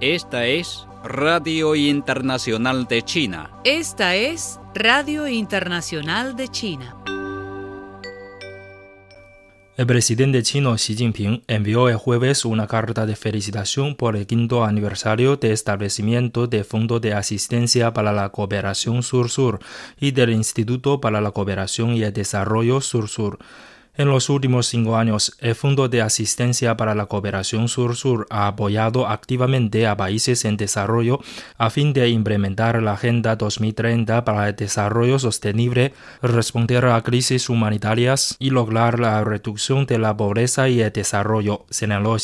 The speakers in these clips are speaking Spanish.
Esta es Radio Internacional de China. Esta es Radio Internacional de China. El presidente chino Xi Jinping envió el jueves una carta de felicitación por el quinto aniversario de establecimiento del Fondo de Asistencia para la Cooperación Sur-Sur y del Instituto para la Cooperación y el Desarrollo sur sur en los últimos cinco años, el Fondo de Asistencia para la Cooperación Sur-Sur ha apoyado activamente a países en desarrollo a fin de implementar la Agenda 2030 para el Desarrollo Sostenible, responder a crisis humanitarias y lograr la reducción de la pobreza y el desarrollo, señaló.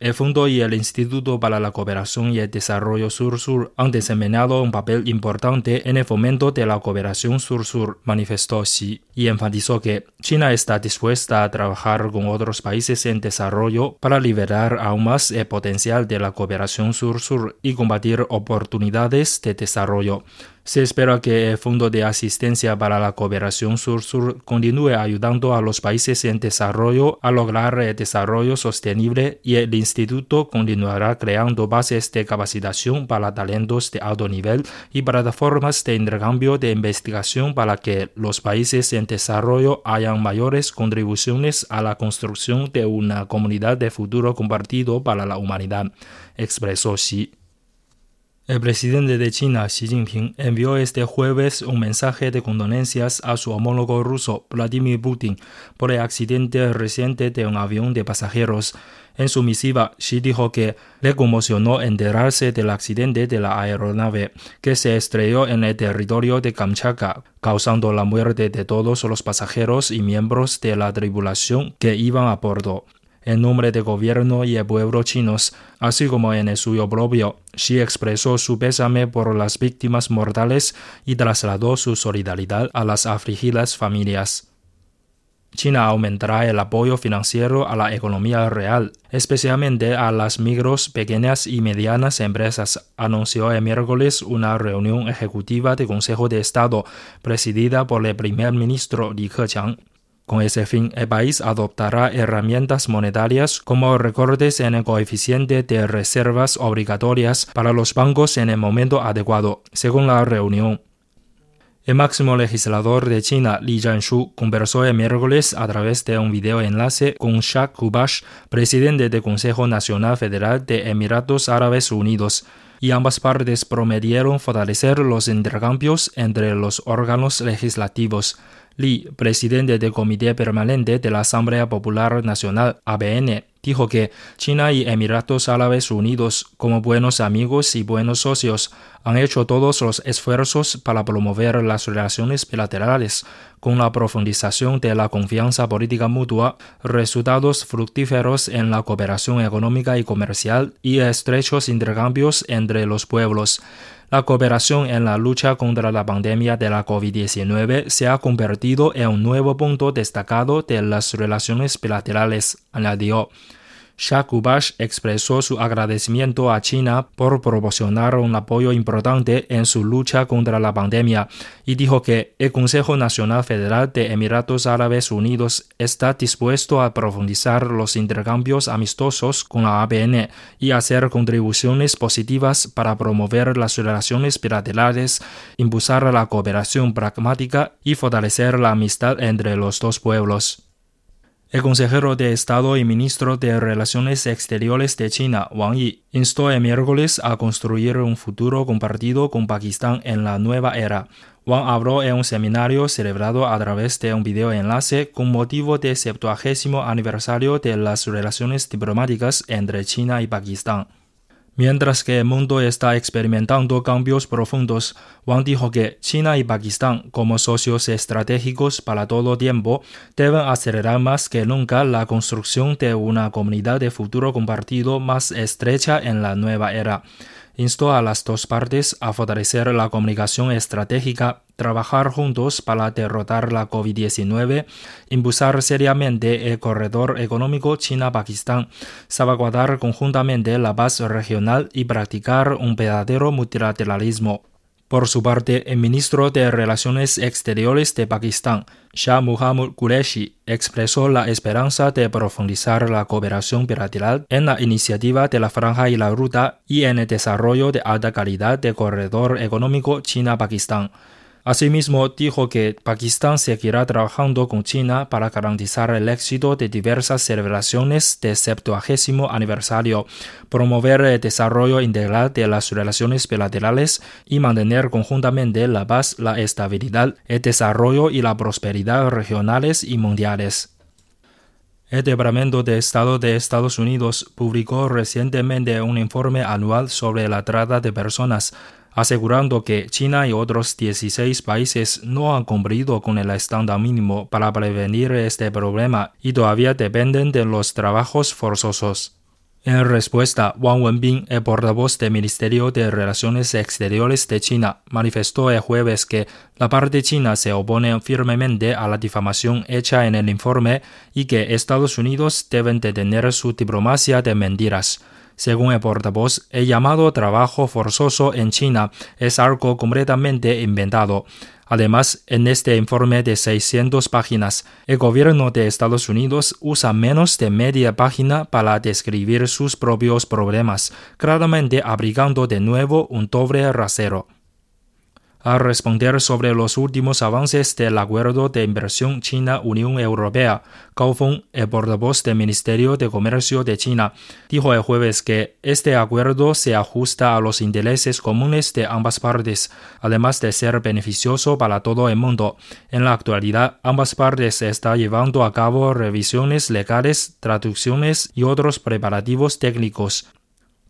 El Fondo y el Instituto para la Cooperación y el Desarrollo Sur-Sur han desempeñado un papel importante en el fomento de la cooperación Sur-Sur, manifestó Xi, y enfatizó que China está dispuesta a trabajar con otros países en desarrollo para liberar aún más el potencial de la cooperación Sur-Sur y combatir oportunidades de desarrollo. Se espera que el Fondo de Asistencia para la Cooperación Sur-Sur continúe ayudando a los países en desarrollo a lograr el desarrollo sostenible y el instituto continuará creando bases de capacitación para talentos de alto nivel y plataformas de intercambio de investigación para que los países en desarrollo hayan mayores contribuciones a la construcción de una comunidad de futuro compartido para la humanidad, expresó Xi. El presidente de China, Xi Jinping, envió este jueves un mensaje de condolencias a su homólogo ruso, Vladimir Putin, por el accidente reciente de un avión de pasajeros. En su misiva, Xi dijo que le conmocionó enterarse del accidente de la aeronave que se estrelló en el territorio de Kamchatka, causando la muerte de todos los pasajeros y miembros de la tripulación que iban a bordo. En nombre del gobierno y el pueblo chinos, así como en el suyo propio, Xi expresó su pésame por las víctimas mortales y trasladó su solidaridad a las afligidas familias. China aumentará el apoyo financiero a la economía real, especialmente a las micros, pequeñas y medianas empresas, anunció el miércoles una reunión ejecutiva del Consejo de Estado presidida por el primer ministro Li Keqiang. Con ese fin, el país adoptará herramientas monetarias como recortes en el coeficiente de reservas obligatorias para los bancos en el momento adecuado, según la reunión. El máximo legislador de China, Li Zhanshu, conversó el miércoles a través de un videoenlace con Shah Kubash, presidente del Consejo Nacional Federal de Emiratos Árabes Unidos, y ambas partes prometieron fortalecer los intercambios entre los órganos legislativos. Li, presidente del Comité Permanente de la Asamblea Popular Nacional, ABN, dijo que China y Emiratos Árabes Unidos, como buenos amigos y buenos socios, han hecho todos los esfuerzos para promover las relaciones bilaterales, con la profundización de la confianza política mutua, resultados fructíferos en la cooperación económica y comercial y estrechos intercambios entre los pueblos. La cooperación en la lucha contra la pandemia de la COVID-19 se ha convertido en un nuevo punto destacado de las relaciones bilaterales, añadió. Shah Kubash expresó su agradecimiento a China por proporcionar un apoyo importante en su lucha contra la pandemia y dijo que el Consejo Nacional Federal de Emiratos Árabes Unidos está dispuesto a profundizar los intercambios amistosos con la ABN y hacer contribuciones positivas para promover las relaciones bilaterales, impulsar la cooperación pragmática y fortalecer la amistad entre los dos pueblos. El consejero de Estado y ministro de Relaciones Exteriores de China, Wang Yi, instó el miércoles a construir un futuro compartido con Pakistán en la nueva era. Wang habló en un seminario celebrado a través de un videoenlace con motivo del 70 aniversario de las relaciones diplomáticas entre China y Pakistán. Mientras que el mundo está experimentando cambios profundos, Wang dijo que China y Pakistán, como socios estratégicos para todo tiempo, deben acelerar más que nunca la construcción de una comunidad de futuro compartido más estrecha en la nueva era. Instó a las dos partes a fortalecer la comunicación estratégica, trabajar juntos para derrotar la COVID-19, impulsar seriamente el corredor económico China-Pakistán, salvaguardar conjuntamente la paz regional y practicar un verdadero multilateralismo. Por su parte, el ministro de Relaciones Exteriores de Pakistán, Shah Muhammad Qureshi, expresó la esperanza de profundizar la cooperación bilateral en la iniciativa de la Franja y la Ruta y en el desarrollo de alta calidad del corredor económico China-Pakistán. Asimismo, dijo que Pakistán seguirá trabajando con China para garantizar el éxito de diversas celebraciones del 70 aniversario, promover el desarrollo integral de las relaciones bilaterales y mantener conjuntamente la paz, la estabilidad, el desarrollo y la prosperidad regionales y mundiales. El Departamento de Estado de Estados Unidos publicó recientemente un informe anual sobre la trata de personas asegurando que China y otros 16 países no han cumplido con el estándar mínimo para prevenir este problema y todavía dependen de los trabajos forzosos. En respuesta, Wang Wenbin, el portavoz del Ministerio de Relaciones Exteriores de China, manifestó el jueves que la parte china se opone firmemente a la difamación hecha en el informe y que Estados Unidos deben detener su diplomacia de mentiras. Según el portavoz, el llamado trabajo forzoso en China es algo completamente inventado. Además, en este informe de 600 páginas, el gobierno de Estados Unidos usa menos de media página para describir sus propios problemas, claramente abrigando de nuevo un doble rasero. Al responder sobre los últimos avances del acuerdo de inversión China-Unión Europea, Gao Feng, el portavoz del Ministerio de Comercio de China, dijo el jueves que este acuerdo se ajusta a los intereses comunes de ambas partes, además de ser beneficioso para todo el mundo. En la actualidad, ambas partes están llevando a cabo revisiones legales, traducciones y otros preparativos técnicos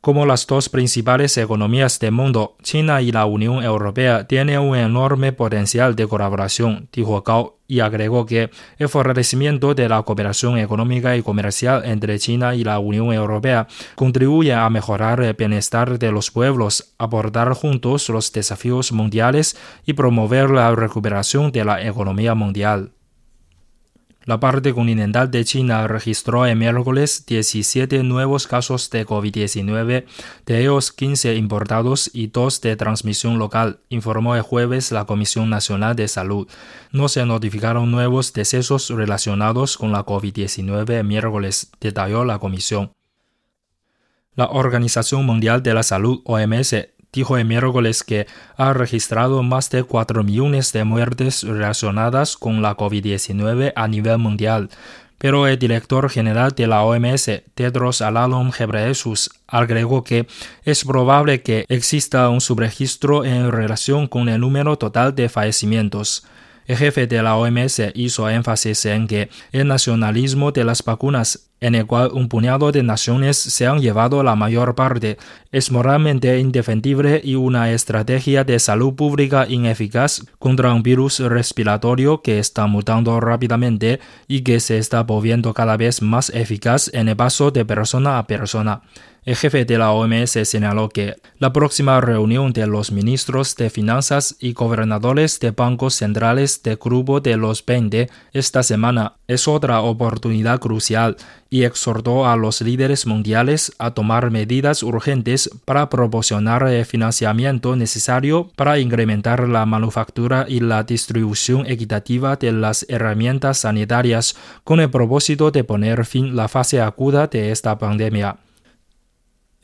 como las dos principales economías del mundo, China y la Unión Europea tienen un enorme potencial de colaboración, dijo Gao, y agregó que el fortalecimiento de la cooperación económica y comercial entre China y la Unión Europea contribuye a mejorar el bienestar de los pueblos, abordar juntos los desafíos mundiales y promover la recuperación de la economía mundial. La parte continental de China registró el miércoles 17 nuevos casos de COVID-19, de ellos 15 importados y 2 de transmisión local, informó el jueves la Comisión Nacional de Salud. No se notificaron nuevos decesos relacionados con la COVID-19 el miércoles, detalló la comisión. La Organización Mundial de la Salud, OMS, dijo el miércoles que ha registrado más de 4 millones de muertes relacionadas con la COVID-19 a nivel mundial. Pero el director general de la OMS, Tedros Adhanom Ghebreyesus, agregó que es probable que exista un subregistro en relación con el número total de fallecimientos. El jefe de la OMS hizo énfasis en que el nacionalismo de las vacunas, en el cual un puñado de naciones se han llevado la mayor parte, es moralmente indefendible y una estrategia de salud pública ineficaz contra un virus respiratorio que está mutando rápidamente y que se está volviendo cada vez más eficaz en el paso de persona a persona. El jefe de la OMS señaló que la próxima reunión de los ministros de Finanzas y gobernadores de bancos centrales del Grupo de los 20 esta semana es otra oportunidad crucial y exhortó a los líderes mundiales a tomar medidas urgentes para proporcionar el financiamiento necesario para incrementar la manufactura y la distribución equitativa de las herramientas sanitarias con el propósito de poner fin a la fase aguda de esta pandemia.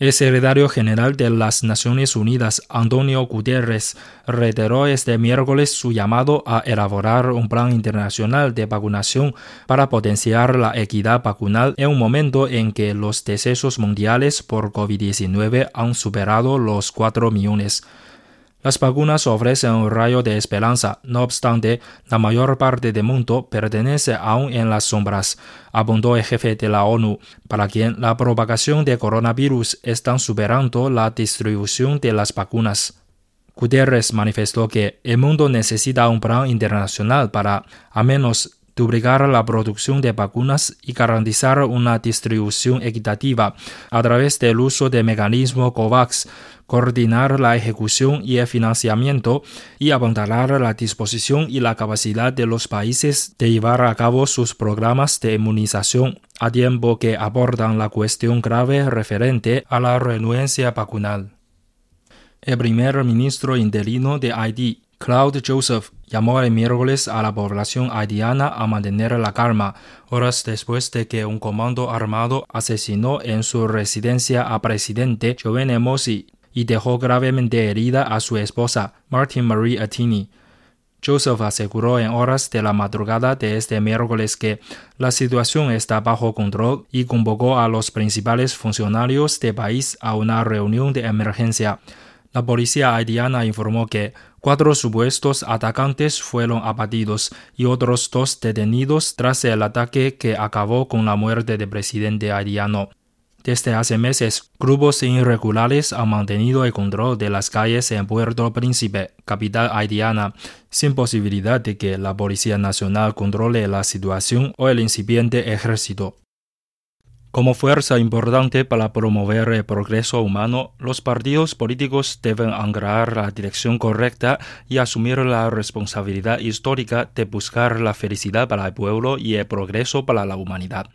El secretario general de las Naciones Unidas, Antonio Guterres, reiteró este miércoles su llamado a elaborar un plan internacional de vacunación para potenciar la equidad vacunal en un momento en que los decesos mundiales por COVID-19 han superado los 4 millones. Las vacunas ofrecen un rayo de esperanza, no obstante, la mayor parte del mundo pertenece aún en las sombras, apuntó el jefe de la ONU, para quien la propagación de coronavirus está superando la distribución de las vacunas. Guterres manifestó que el mundo necesita un plan internacional para, a menos, duplicar la producción de vacunas y garantizar una distribución equitativa a través del uso del mecanismo COVAX, coordinar la ejecución y el financiamiento y apuntalar la disposición y la capacidad de los países de llevar a cabo sus programas de inmunización a tiempo que abordan la cuestión grave referente a la renuencia vacunal. El primer ministro interino de Haití, Claude Joseph, llamó el miércoles a la población haitiana a mantener la calma, horas después de que un comando armado asesinó en su residencia a presidente Jovenel Mosi y dejó gravemente herida a su esposa, Martin Marie Attini. Joseph aseguró en horas de la madrugada de este miércoles que la situación está bajo control y convocó a los principales funcionarios del país a una reunión de emergencia. La policía haitiana informó que cuatro supuestos atacantes fueron abatidos y otros dos detenidos tras el ataque que acabó con la muerte del presidente haitiano. Desde hace meses, grupos irregulares han mantenido el control de las calles en Puerto Príncipe, capital haitiana, sin posibilidad de que la Policía Nacional controle la situación o el incipiente ejército. Como fuerza importante para promover el progreso humano, los partidos políticos deben anclar la dirección correcta y asumir la responsabilidad histórica de buscar la felicidad para el pueblo y el progreso para la humanidad.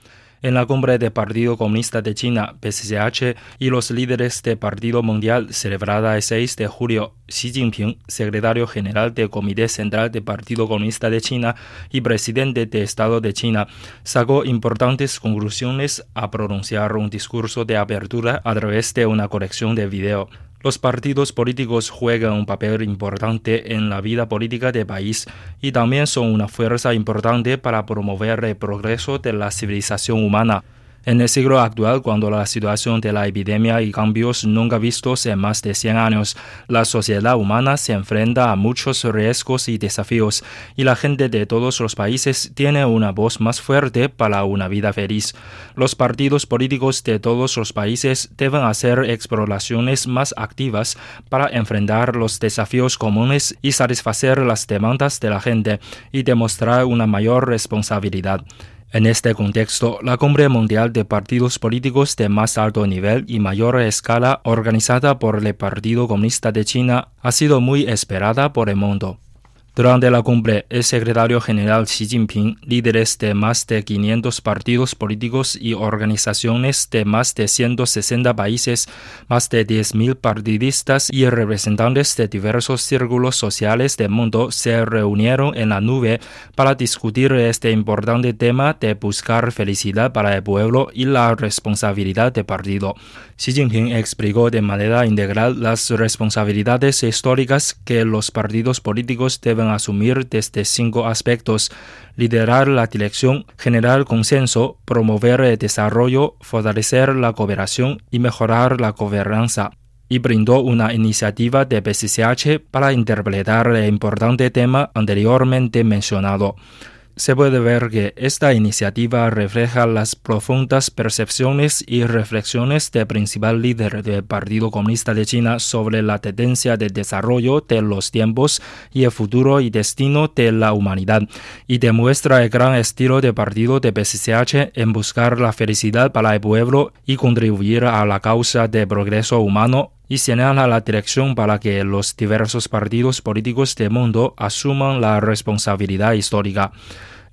En la cumbre del Partido Comunista de China, PCCH, y los líderes del Partido Mundial celebrada el 6 de julio, Xi Jinping, secretario general del Comité Central del Partido Comunista de China y presidente de Estado de China, sacó importantes conclusiones a pronunciar un discurso de apertura a través de una colección de video. Los partidos políticos juegan un papel importante en la vida política del país y también son una fuerza importante para promover el progreso de la civilización humana. En el siglo actual, cuando la situación de la epidemia y cambios nunca vistos en más de 100 años, la sociedad humana se enfrenta a muchos riesgos y desafíos, y la gente de todos los países tiene una voz más fuerte para una vida feliz. Los partidos políticos de todos los países deben hacer exploraciones más activas para enfrentar los desafíos comunes y satisfacer las demandas de la gente, y demostrar una mayor responsabilidad. En este contexto, la Cumbre Mundial de Partidos Políticos de más alto nivel y mayor escala organizada por el Partido Comunista de China ha sido muy esperada por el mundo. Durante la cumbre, el secretario general Xi Jinping, líderes de más de 500 partidos políticos y organizaciones de más de 160 países, más de 10.000 partidistas y representantes de diversos círculos sociales del mundo se reunieron en la nube para discutir este importante tema de buscar felicidad para el pueblo y la responsabilidad del partido. Xi Jinping explicó de manera integral las responsabilidades históricas que los partidos políticos deben asumir desde cinco aspectos, liderar la dirección, generar consenso, promover el desarrollo, fortalecer la cooperación y mejorar la gobernanza. Y brindó una iniciativa de PCCH para interpretar el importante tema anteriormente mencionado se puede ver que esta iniciativa refleja las profundas percepciones y reflexiones del principal líder del Partido Comunista de China sobre la tendencia de desarrollo de los tiempos y el futuro y destino de la humanidad, y demuestra el gran estilo de partido de PCCH en buscar la felicidad para el pueblo y contribuir a la causa del progreso humano y señala la dirección para que los diversos partidos políticos del mundo asuman la responsabilidad histórica.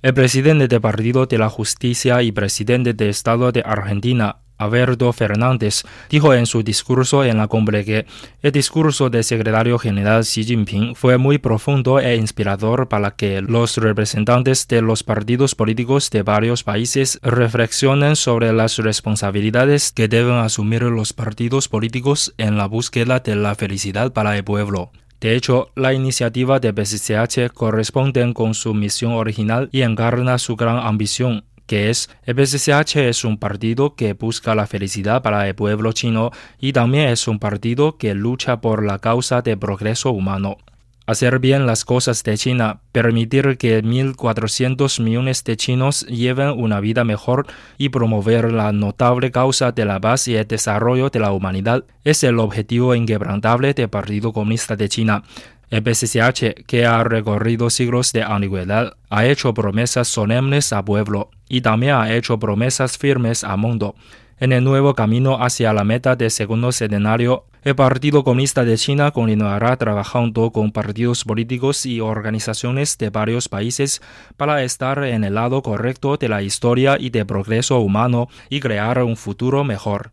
El presidente del Partido de la Justicia y presidente del Estado de Argentina, Alberto Fernández, dijo en su discurso en la cumbre que el discurso del secretario general Xi Jinping fue muy profundo e inspirador para que los representantes de los partidos políticos de varios países reflexionen sobre las responsabilidades que deben asumir los partidos políticos en la búsqueda de la felicidad para el pueblo. De hecho, la iniciativa de PCCH corresponde con su misión original y encarna su gran ambición que es el PCCH es un partido que busca la felicidad para el pueblo chino y también es un partido que lucha por la causa del progreso humano. Hacer bien las cosas de China, permitir que 1.400 millones de chinos lleven una vida mejor y promover la notable causa de la paz y el desarrollo de la humanidad es el objetivo inquebrantable del Partido Comunista de China. El PCCH, que ha recorrido siglos de antigüedad, ha hecho promesas solemnes al pueblo y también ha hecho promesas firmes al mundo. En el nuevo camino hacia la meta del segundo centenario, el Partido Comunista de China continuará trabajando con partidos políticos y organizaciones de varios países para estar en el lado correcto de la historia y del progreso humano y crear un futuro mejor.